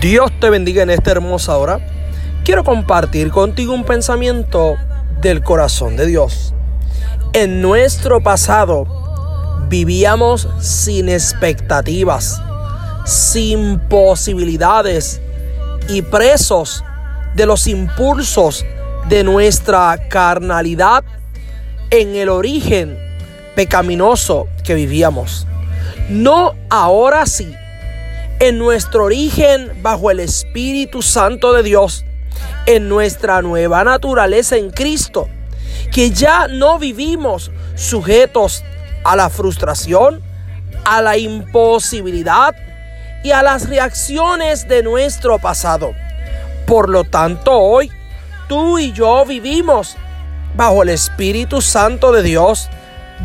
Dios te bendiga en esta hermosa hora. Quiero compartir contigo un pensamiento del corazón de Dios. En nuestro pasado vivíamos sin expectativas, sin posibilidades y presos de los impulsos de nuestra carnalidad en el origen pecaminoso que vivíamos. No ahora sí en nuestro origen bajo el Espíritu Santo de Dios, en nuestra nueva naturaleza en Cristo, que ya no vivimos sujetos a la frustración, a la imposibilidad y a las reacciones de nuestro pasado. Por lo tanto, hoy tú y yo vivimos bajo el Espíritu Santo de Dios,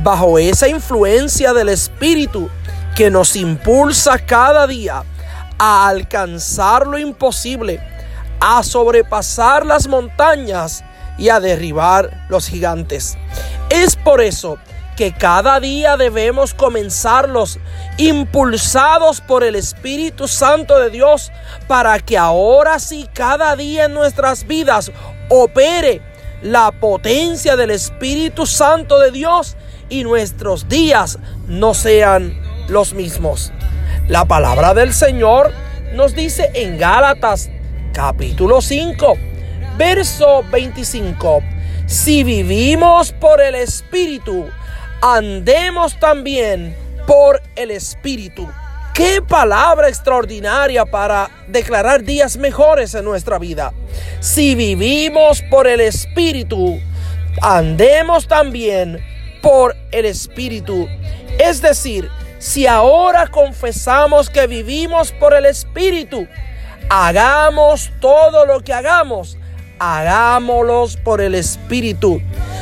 bajo esa influencia del Espíritu que nos impulsa cada día a alcanzar lo imposible, a sobrepasar las montañas y a derribar los gigantes. Es por eso que cada día debemos comenzarlos impulsados por el Espíritu Santo de Dios para que ahora sí cada día en nuestras vidas opere la potencia del Espíritu Santo de Dios y nuestros días no sean los mismos. La palabra del Señor nos dice en Gálatas capítulo 5, verso 25, si vivimos por el Espíritu, andemos también por el Espíritu. Qué palabra extraordinaria para declarar días mejores en nuestra vida. Si vivimos por el Espíritu, andemos también por el Espíritu. Es decir, si ahora confesamos que vivimos por el Espíritu, hagamos todo lo que hagamos, hagámoslos por el Espíritu.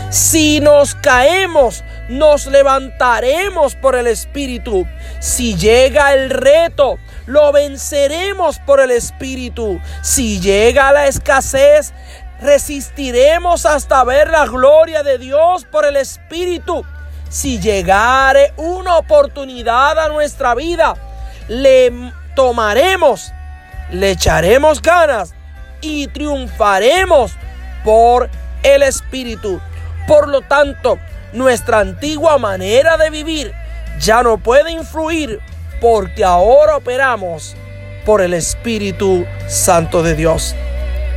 Si nos caemos, nos levantaremos por el Espíritu. Si llega el reto, lo venceremos por el Espíritu. Si llega la escasez, resistiremos hasta ver la gloria de Dios por el Espíritu. Si llegare una oportunidad a nuestra vida, le tomaremos, le echaremos ganas y triunfaremos por el Espíritu. Por lo tanto, nuestra antigua manera de vivir ya no puede influir porque ahora operamos por el Espíritu Santo de Dios.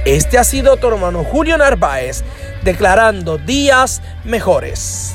Este ha sido tu hermano Julio Narváez declarando días mejores.